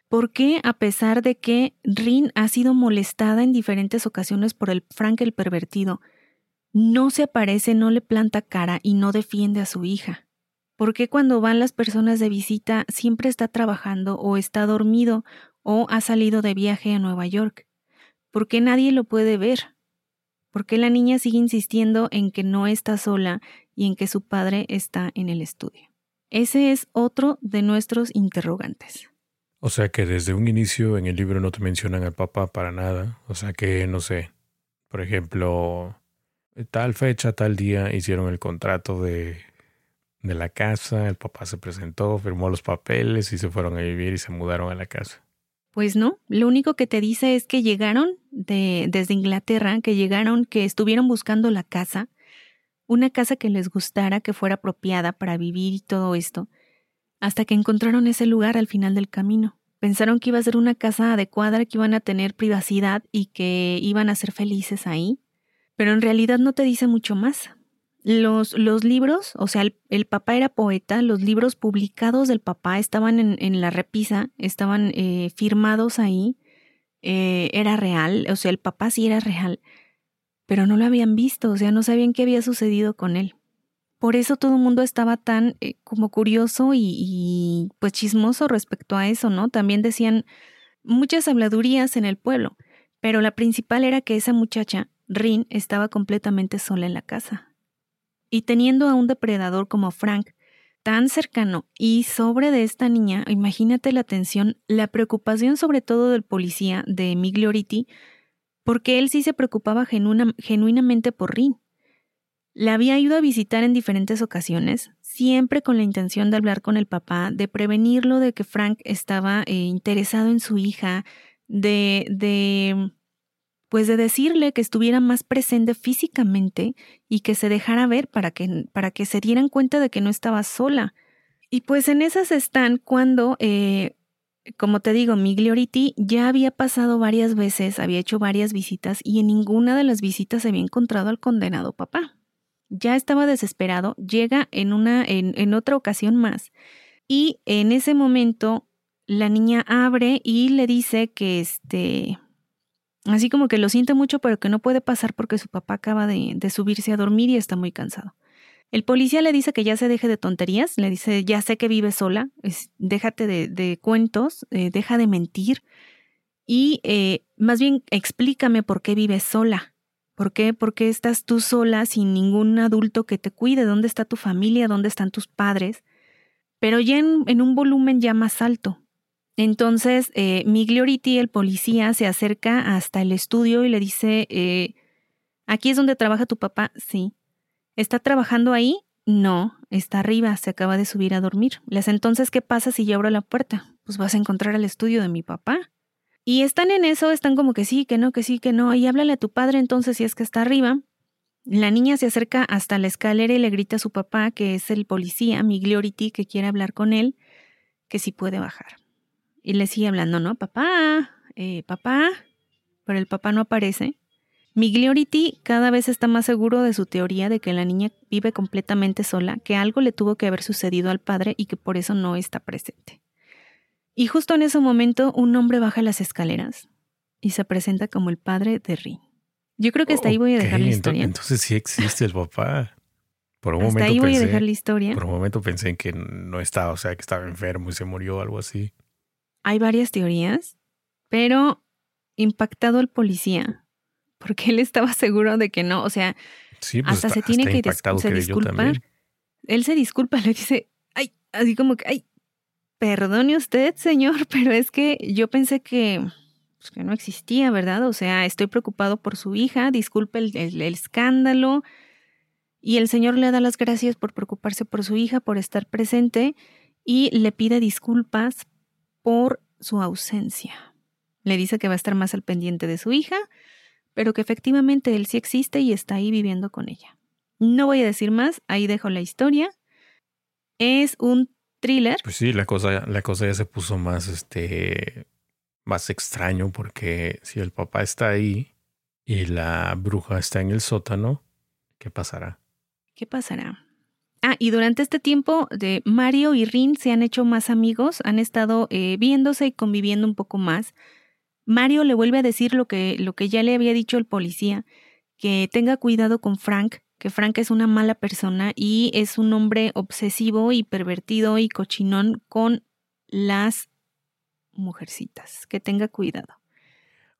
¿Por qué, a pesar de que Rin ha sido molestada en diferentes ocasiones por el Frank el pervertido, no se aparece, no le planta cara y no defiende a su hija? ¿Por qué cuando van las personas de visita siempre está trabajando o está dormido o ha salido de viaje a Nueva York? ¿Por qué nadie lo puede ver? ¿Por qué la niña sigue insistiendo en que no está sola y en que su padre está en el estudio? Ese es otro de nuestros interrogantes. O sea que desde un inicio en el libro no te mencionan al papá para nada. O sea que, no sé, por ejemplo, tal fecha, tal día hicieron el contrato de, de la casa, el papá se presentó, firmó los papeles y se fueron a vivir y se mudaron a la casa. Pues no, lo único que te dice es que llegaron de, desde Inglaterra, que llegaron, que estuvieron buscando la casa, una casa que les gustara, que fuera apropiada para vivir y todo esto, hasta que encontraron ese lugar al final del camino. Pensaron que iba a ser una casa adecuada, que iban a tener privacidad y que iban a ser felices ahí, pero en realidad no te dice mucho más. Los, los libros, o sea, el, papá era poeta, los libros publicados del papá estaban en, en la repisa, estaban eh, firmados ahí, eh, era real, o sea, el papá sí era real, pero no lo habían visto, o sea, no sabían qué había sucedido con él. por eso todo el mundo estaba tan eh, como curioso y, y, pues chismoso respecto a eso, ¿no? También decían muchas habladurías en el pueblo, pero la principal era que esa muchacha, Rin, estaba completamente sola en la casa. Y teniendo a un depredador como Frank, tan cercano y sobre de esta niña, imagínate la tensión, la preocupación sobre todo del policía de Miglioriti, porque él sí se preocupaba genuinamente por Rin. La había ido a visitar en diferentes ocasiones, siempre con la intención de hablar con el papá, de prevenirlo de que Frank estaba eh, interesado en su hija, de, de, pues de decirle que estuviera más presente físicamente y que se dejara ver para que, para que se dieran cuenta de que no estaba sola. Y pues en esas están cuando, eh, como te digo, Miglioriti ya había pasado varias veces, había hecho varias visitas y en ninguna de las visitas se había encontrado al condenado papá ya estaba desesperado, llega en, una, en, en otra ocasión más y en ese momento la niña abre y le dice que este, así como que lo siente mucho, pero que no puede pasar porque su papá acaba de, de, subirse a dormir y está muy cansado. El policía le dice que ya se deje de tonterías, le dice, ya sé que vive sola, déjate de, cuentos, eh, deja de mentir y eh, más bien explícame por qué vives sola. ¿Por qué? Porque estás tú sola sin ningún adulto que te cuide. ¿Dónde está tu familia? ¿Dónde están tus padres? Pero ya en, un volumen ya más alto. Entonces, eh, Miglioriti, el policía, se acerca hasta el estudio y le dice, eh, ¿aquí es donde trabaja tu papá? Sí. ¿Está trabajando ahí? No, está arriba, se acaba de subir a dormir. Les entonces, ¿qué pasa si yo abro la puerta? Pues vas a encontrar el estudio de mi papá. Y están en eso, están como que sí, que no, que sí, que no. Y háblale a tu padre entonces si es que está arriba. La niña se acerca hasta la escalera y le grita a su papá, que es el policía, Miglioriti, que quiere hablar con él, que sí puede bajar. Y le sigue hablando, ¿no? Papá, eh, papá. Pero el papá no aparece. Miglioriti cada vez está más seguro de su teoría de que la niña vive completamente sola, que algo le tuvo que haber sucedido al padre y que por eso no está presente. Y justo en ese momento un hombre baja las escaleras y se presenta como el padre de Rin. Yo creo que hasta ahí voy a dejar la historia. Entonces, sí existe el papá. Por un hasta momento ahí voy pensé, a dejar la historia. Por un momento pensé en que no estaba, o sea, que estaba enfermo y se murió o algo así. Hay varias teorías, pero impactado el policía, porque él estaba seguro de que no, o sea, sí, pues hasta está, se tiene hasta que se disculpar. Él se disculpa, le dice, ay, así como que, ay, perdone usted, señor, (laughs) pero es que yo pensé que, pues, que no existía, ¿verdad? O sea, estoy preocupado por su hija, disculpe el, el- el escándalo. Y el señor le da las gracias por preocuparse por su hija, por estar presente, y le pide disculpas por su ausencia. Le dice que va a estar más al pendiente de su hija, pero que efectivamente él sí existe y está ahí viviendo con ella. No voy a decir más, ahí dejo la historia. Es un thriller. Pues sí, la cosa, la cosa ya se puso más, este, más extraño porque si el papá está ahí y la bruja está en el sótano, ¿qué pasará? ¿Qué pasará? Ah, y durante este tiempo de Mario y Rin se han hecho más amigos, han estado eh, viéndose y conviviendo un poco más. Mario le vuelve a decir lo que, lo que ya le había dicho el policía, que tenga cuidado con Frank, que Frank es una mala persona y es un hombre obsesivo y pervertido y cochinón con las mujercitas, que tenga cuidado.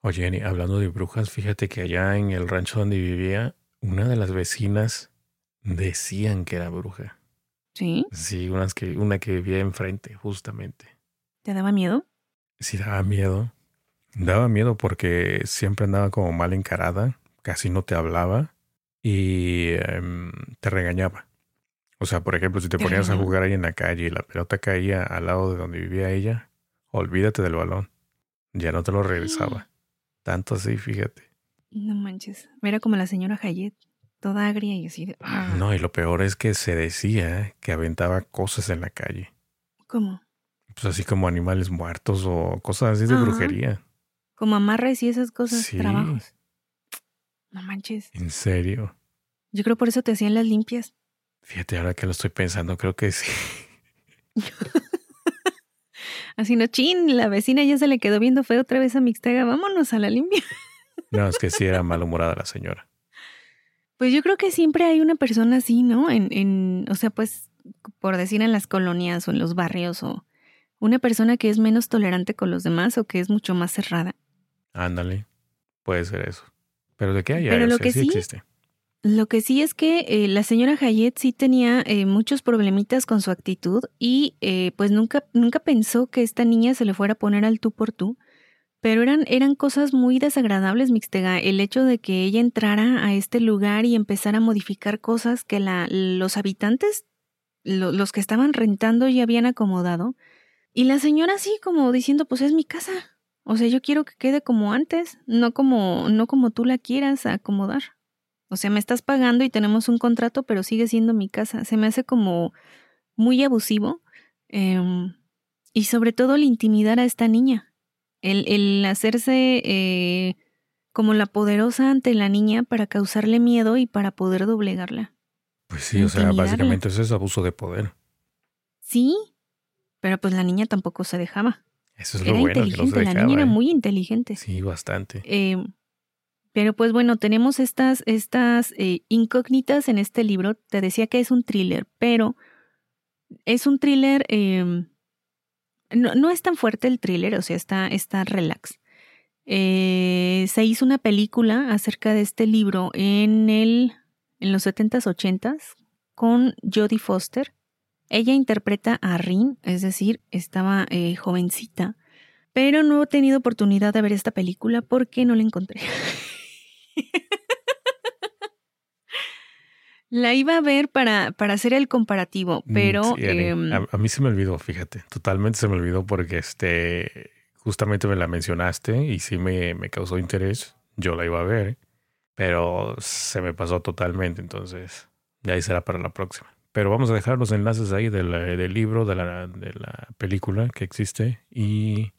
Oye, Jenny, hablando de brujas, fíjate que allá en el rancho donde vivía, una de las vecinas decían que era bruja. ¿Sí? Sí, unas que, una que vivía enfrente, justamente. ¿Te daba miedo? Sí, daba miedo. Daba miedo porque siempre andaba como mal encarada, casi no te hablaba y em, te regañaba. O sea, por ejemplo, si te ponías a jugar ahí en la calle y la pelota caía al lado de donde vivía ella, olvídate del balón. Ya no te lo regresaba. (gasps) Tanto así, fíjate. No manches. Era como la señora Hayet, toda agria y así de... "Ah". No, y lo peor es que se decía que aventaba cosas en la calle. ¿Cómo? Pues así como animales muertos o cosas así de Ajá. brujería. Como amarres y esas cosas, Sí. trabajos. No manches. En serio. Yo creo por eso te hacían las limpias. Fíjate, ahora que lo estoy pensando, creo que sí. (laughs) Así no, chin, la vecina ya se le quedó viendo feo otra vez a Mixtega. Vámonos a la limpia. (laughs) No, es que sí era malhumorada la señora. Pues yo creo que siempre hay una persona así, ¿no? En, en, o sea, pues, por decir en las colonias o en los barrios, o una persona que es menos tolerante con los demás o que es mucho más cerrada. Ándale, puede ser eso. Pero de qué hay, Pero o lo sea, que sí- existe. Lo que sí es que eh, la señora Hayet sí tenía eh, muchos problemitas con su actitud y eh, pues nunca, nunca pensó que esta niña se le fuera a poner al tú por tú. Pero eran, eran cosas muy desagradables, Mixtega. El hecho de que ella entrara a este lugar y empezara a modificar cosas que la, los habitantes, lo- los que estaban rentando ya habían acomodado. Y la señora así como diciendo, pues es mi casa. O sea, yo quiero que quede como antes, no como, no como tú la quieras acomodar. O sea, me estás pagando y tenemos un contrato, pero sigue siendo mi casa. Se me hace como muy abusivo. em, y sobre todo el intimidar a esta niña. El, el hacerse eh, como la poderosa ante la niña para causarle miedo y para poder doblegarla. Pues sí, o sea, básicamente eso es abuso de poder. Sí, pero pues la niña tampoco se dejaba. Eso es Era lo bueno, que no se la dejaba. niña era ¿eh? muy inteligente. Sí, bastante. Eh, pero pues bueno, tenemos estas, estas eh, incógnitas en este libro. Te decía que es un thriller, pero es un thriller... eh, no, no es tan fuerte el thriller, o sea, está, está relax. Eh, se hizo una película acerca de este libro en, el, en los 70s, 80s con Jodie Foster. Ella interpreta a Rin, es decir, estaba eh, jovencita, pero no he tenido oportunidad de ver esta película porque no la encontré. (laughs) la iba a ver para, para hacer el comparativo, Mm, pero... sí, em, a, a mí se me olvidó, fíjate. Totalmente se me olvidó porque este justamente me la mencionaste y sí me, me causó interés. Yo la iba a ver, pero se me pasó totalmente. Entonces, ya ahí será para la próxima. Pero vamos a dejar los enlaces ahí del, del libro, de la, de la película que existe y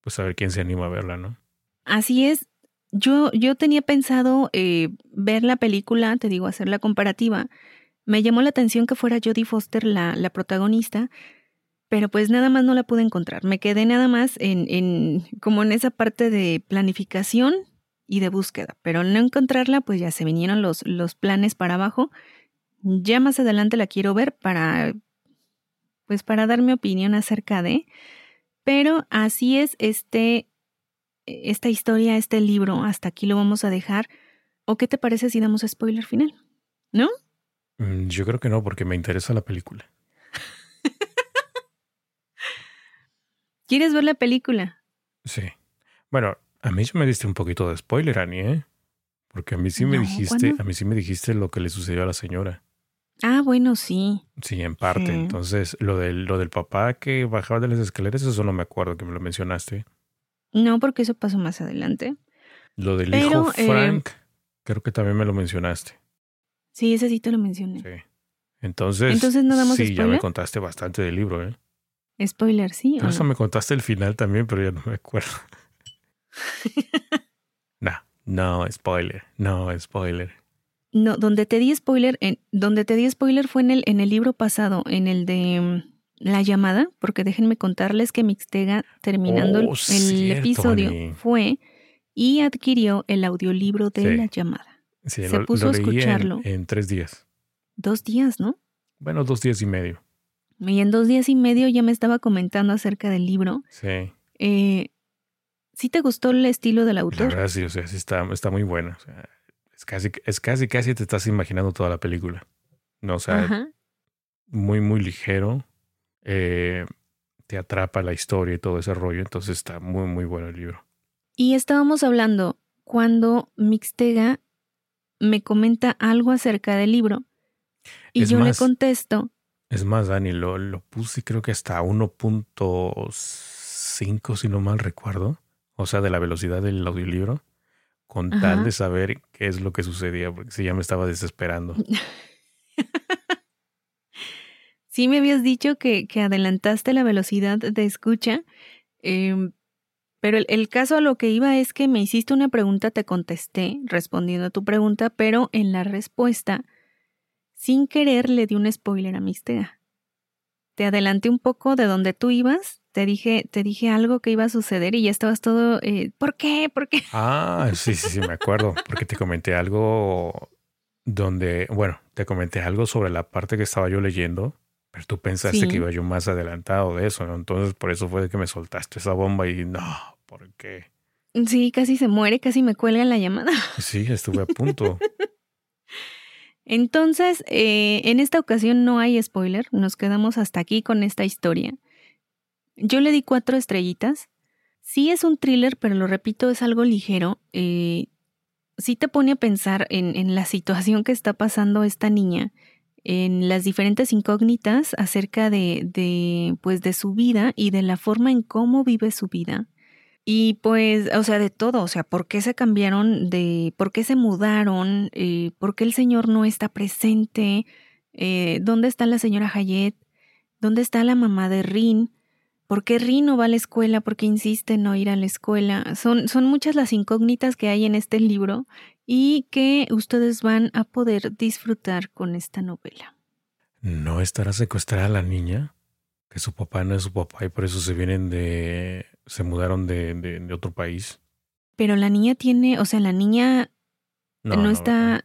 pues a ver quién se anima a verla, ¿no? Así es. Yo, yo tenía pensado eh, ver la película, te digo, hacer la comparativa. Me llamó la atención que fuera Jodie Foster la, la protagonista, pero pues nada más no la pude encontrar. Me quedé nada más en, en como en esa parte de planificación y de búsqueda, pero no encontrarla, pues ya se vinieron los, los planes para abajo. Ya más adelante la quiero ver para, pues para dar mi opinión acerca de, pero así es este esta historia, este libro, hasta aquí lo vamos a dejar. ¿O qué te parece si damos spoiler final? ¿No? Mm, Yo creo que no, porque me interesa la película. (laughs) ¿Quieres ver la película? Sí. Bueno, a mí sí me diste un poquito de spoiler, Ani, ¿eh? Porque a mí sí me No, dijiste, ¿cuándo? a mí sí me dijiste lo que le sucedió a la señora. Ah, bueno, sí. Sí, en parte. Sí. Entonces, lo del, lo del papá que bajaba de las escaleras, eso no me acuerdo que me lo mencionaste. No, porque eso pasó más adelante. Lo del Pero, hijo eh, Frank, creo que también me lo mencionaste. Sí, ese sí te lo mencioné. Sí. Entonces, Entonces, ¿no damos sí, ya me contaste bastante del libro, ¿eh? Spoiler, ¿sí? o Pero eso no? me contaste el final también, pero ya no me acuerdo. (laughs) no, no, spoiler, no, spoiler. No, donde te di spoiler, en, donde te di spoiler fue en el, en el libro pasado, en el de mm, La llamada, porque déjenme contarles que Mixtega, terminando el, Oh, el cierto, episodio, Ani. fue y adquirió el audiolibro de Sí. La llamada. Sí, Se lo, puso lo a en- escucharlo. en tres días. Dos días, ¿no? Bueno, dos días y medio. Y en dos días y medio ya me estaba comentando acerca del libro. Sí. Eh, ¿Sí te gustó el estilo del La autor? verdad sí, o sea, sí está, está muy buena. O sea, es casi, es casi, casi te estás imaginando toda la película. No, o sea, Ajá. muy, muy ligero. Eh, te atrapa la historia y todo ese rollo. Entonces está muy, muy bueno el libro. Y estábamos hablando cuando Mixtega me comenta algo acerca del libro. Y Es yo le contesto, Es más, Dani, lo, lo puse creo que hasta 1.5, si no mal recuerdo. O sea, de la velocidad del audiolibro. Con tal de saber qué es lo que sucedía, porque si ya me estaba desesperando. (laughs) sí me habías dicho que, que adelantaste la velocidad de escucha, em, pero el, el caso a lo que iba es que me hiciste una pregunta, te contesté respondiendo a tu pregunta, pero en la respuesta, sin querer, le di un spoiler a Mixtega. Te adelanté un poco de donde tú ibas, te dije, te dije algo que iba a suceder y ya estabas todo, eh, ¿por qué? ¿Por qué? Ah, sí, sí, sí, me acuerdo. Porque te comenté algo donde, bueno, te comenté algo sobre la parte que estaba yo leyendo, pero tú pensaste que iba yo más adelantado de eso, ¿no? Entonces por eso fue que me soltaste esa bomba y no, ¿por qué? Sí, casi se muere, casi me cuelga la llamada. Sí, estuve a punto. (laughs) Entonces, eh, en esta ocasión no hay spoiler, nos quedamos hasta aquí con esta historia. Yo le di cuatro estrellitas. Sí es un thriller, pero lo repito, es algo ligero. Eh, sí te pone a pensar en, la situación que está pasando esta niña, en las diferentes incógnitas acerca de, pues, de su vida y de la forma en cómo vive su vida. Y pues, o sea, de todo, o sea, ¿por qué se cambiaron de, por qué se mudaron? Eh, ¿Por qué el señor no está presente? Eh, ¿Dónde está la señora Hayet? ¿Dónde está la mamá de Rin? ¿Por qué Rin no va a la escuela? ¿Por qué insiste en no ir a la escuela? Son, son muchas las incógnitas que hay en este libro y que ustedes van a poder disfrutar con esta novela. ¿No estará secuestrada la niña? Que su papá no es su papá y por eso se vienen de. se mudaron de, de, otro país. Pero la niña tiene, o sea, la niña no, está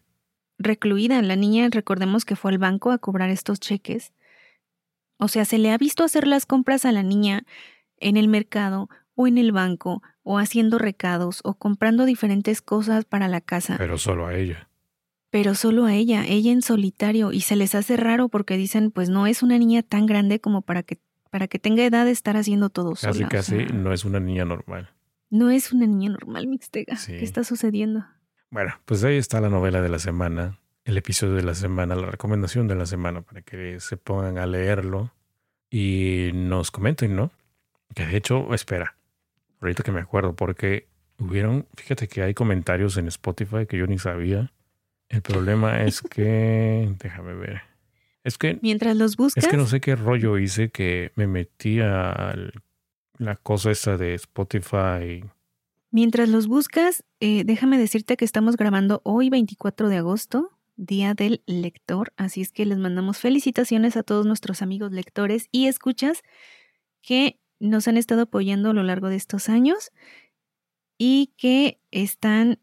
recluida. La niña, recordemos que fue al banco a cobrar estos cheques o sea, se le ha visto hacer las compras a la niña en el mercado o en el banco o haciendo recados o comprando diferentes cosas para la casa. Pero solo a ella. Pero solo a ella, ella en solitario, y se les hace raro porque dicen, pues no es una niña tan grande como para que, para que tenga edad de estar haciendo todo sola. Casi, casi no es una niña normal. No es una niña normal, Mixtega. ¿Qué está sucediendo? Bueno, pues ahí está la novela de la semana el episodio de la semana, la recomendación de la semana, para que se pongan a leerlo y nos comenten, ¿no? Que de hecho, espera, ahorita que me acuerdo, porque hubieron, fíjate que hay comentarios en Spotify que yo ni sabía. El problema es (laughs) que, déjame ver. Es que... Mientras los buscas. Es que no sé qué rollo hice que me metí a la cosa esta de Spotify. Mientras los buscas, eh, déjame decirte que estamos grabando hoy 24 de agosto Día del Lector. Así es que les mandamos felicitaciones a todos nuestros amigos lectores y escuchas que nos han estado apoyando a lo largo de estos años y que están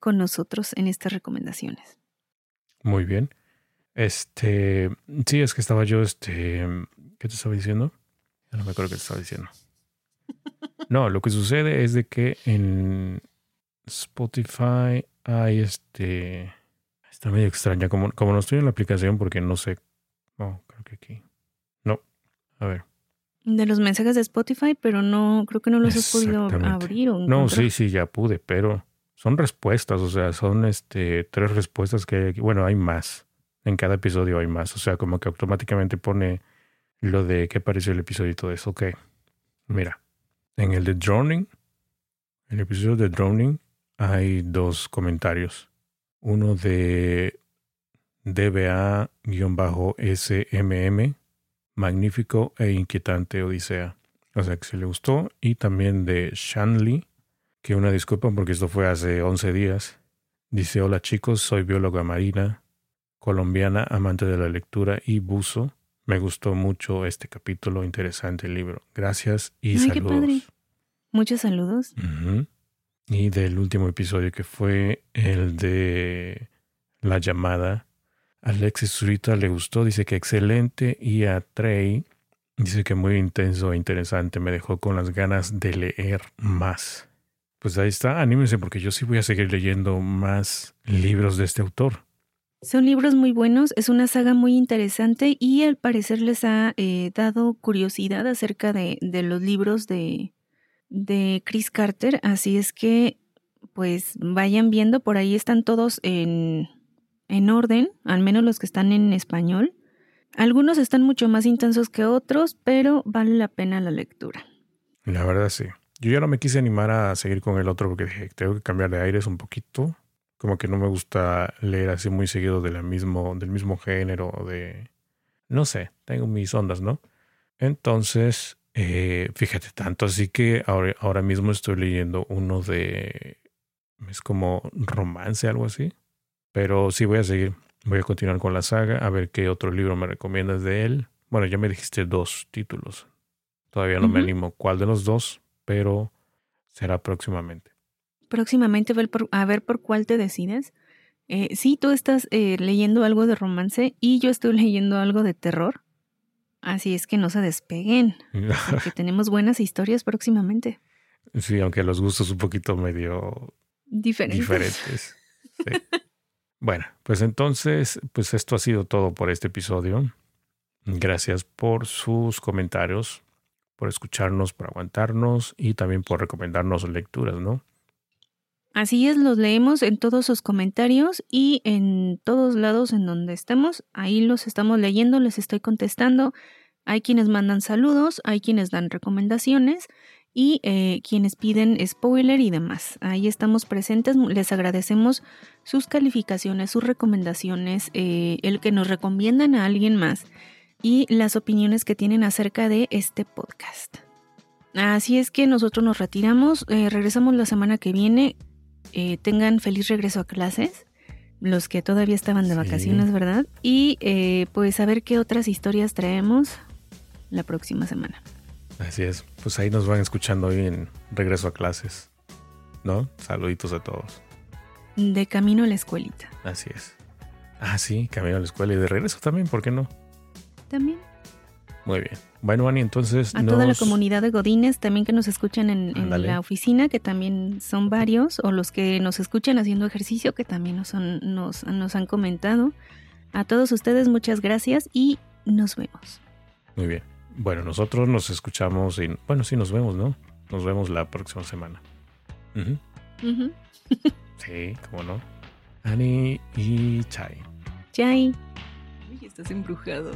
con nosotros en estas recomendaciones. Muy bien. Este, sí, es que estaba yo, este, ¿qué te estaba diciendo? Ya no me acuerdo qué te estaba diciendo. (laughs) No, lo que sucede es de que en Spotify hay este, Está medio extraña. Como, como no estoy en la aplicación porque no sé. No, creo que aquí. No. A ver. De los mensajes de Spotify, pero no, creo que no los has podido abrir o No, sí, sí, ya pude, pero son respuestas, o sea, son este tres respuestas que hay aquí. Bueno, hay más. En cada episodio hay más. O sea, como que automáticamente pone lo de qué pareció el episodio y todo eso. Ok. Mira. En el de Drowning, el episodio de Drowning, hay dos comentarios uno de DBA-SMM, Magnífico e Inquietante Odisea. O sea que se le gustó. Y también de Shanley, que una disculpa porque esto fue hace 11 días. Dice, hola chicos, soy bióloga marina, colombiana, amante de la lectura y buzo. Me gustó mucho este capítulo, interesante el libro. Gracias y saludos. Muchos saludos y del último episodio que fue el de la llamada. Alexis Zurita le gustó, dice que excelente y a Trey dice que muy intenso e interesante, me dejó con las ganas de leer más. Pues ahí está, anímense porque yo sí voy a seguir leyendo más libros de este autor. Son libros muy buenos, es una saga muy interesante y al parecer les ha eh, dado curiosidad acerca de, de los libros de, de Chris Carter, así es que pues vayan viendo, por ahí están todos en, en orden, al menos los que están en español. Algunos están mucho más intensos que otros, pero vale la pena la lectura. La verdad sí. Yo ya no me quise animar a seguir con el otro porque dije, tengo que cambiar de aires un poquito. Como que no me gusta leer así muy seguido mismo, del mismo género, de... No sé, tengo mis ondas, ¿no? Entonces, eh, fíjate, tanto así que ahora, ahora mismo estoy leyendo uno de... Es como romance, algo así. Pero sí voy a seguir. Voy a continuar con la saga, a ver qué otro libro me recomiendas de él. Bueno, ya me dijiste dos títulos. Todavía no me animo cuál de los dos, pero será próximamente. Próximamente a ver por cuál te decides. Eh, sí, tú estás eh, leyendo algo de romance y yo estoy leyendo algo de terror. Así es que no se despeguen, porque (laughs) tenemos buenas historias próximamente. Sí, aunque los gustos un poquito medio diferentes. diferentes. (laughs) bueno, pues entonces, pues esto ha sido todo por este episodio. Gracias por sus comentarios, por escucharnos, por aguantarnos y también por recomendarnos lecturas, ¿no? Así es, los leemos en todos sus comentarios y en todos lados en donde estemos. Ahí los estamos leyendo, les estoy contestando. Hay quienes mandan saludos, hay quienes dan recomendaciones y eh, quienes piden spoiler y demás. Ahí estamos presentes. Les agradecemos sus calificaciones, sus recomendaciones, eh, el que nos recomiendan a alguien más y las opiniones que tienen acerca de este podcast. Así es que nosotros nos retiramos, eh, regresamos la semana que viene eh, tengan feliz regreso a clases, los que todavía estaban de vacaciones, ¿verdad? Y eh, pues a ver qué otras historias traemos la próxima semana. Así es, pues ahí nos van escuchando hoy en regreso a clases, ¿no? Saluditos a todos. De camino a la escuelita. Así es. Ah, sí, camino a la escuela y de regreso también, ¿por qué no? También. Muy bien. Bueno, Ani, entonces. A toda la comunidad de Godines también que nos escuchan en, la oficina, que también son varios, o los que nos escuchan haciendo ejercicio, que también nos, nos, nos han comentado. A todos ustedes, muchas gracias y nos vemos. Muy bien. Bueno, nosotros nos escuchamos y. Bueno, sí, nos vemos, ¿no? Nos vemos la próxima semana. (laughs) sí, cómo no. Ani y Chai. Chai. Uy, estás embrujado.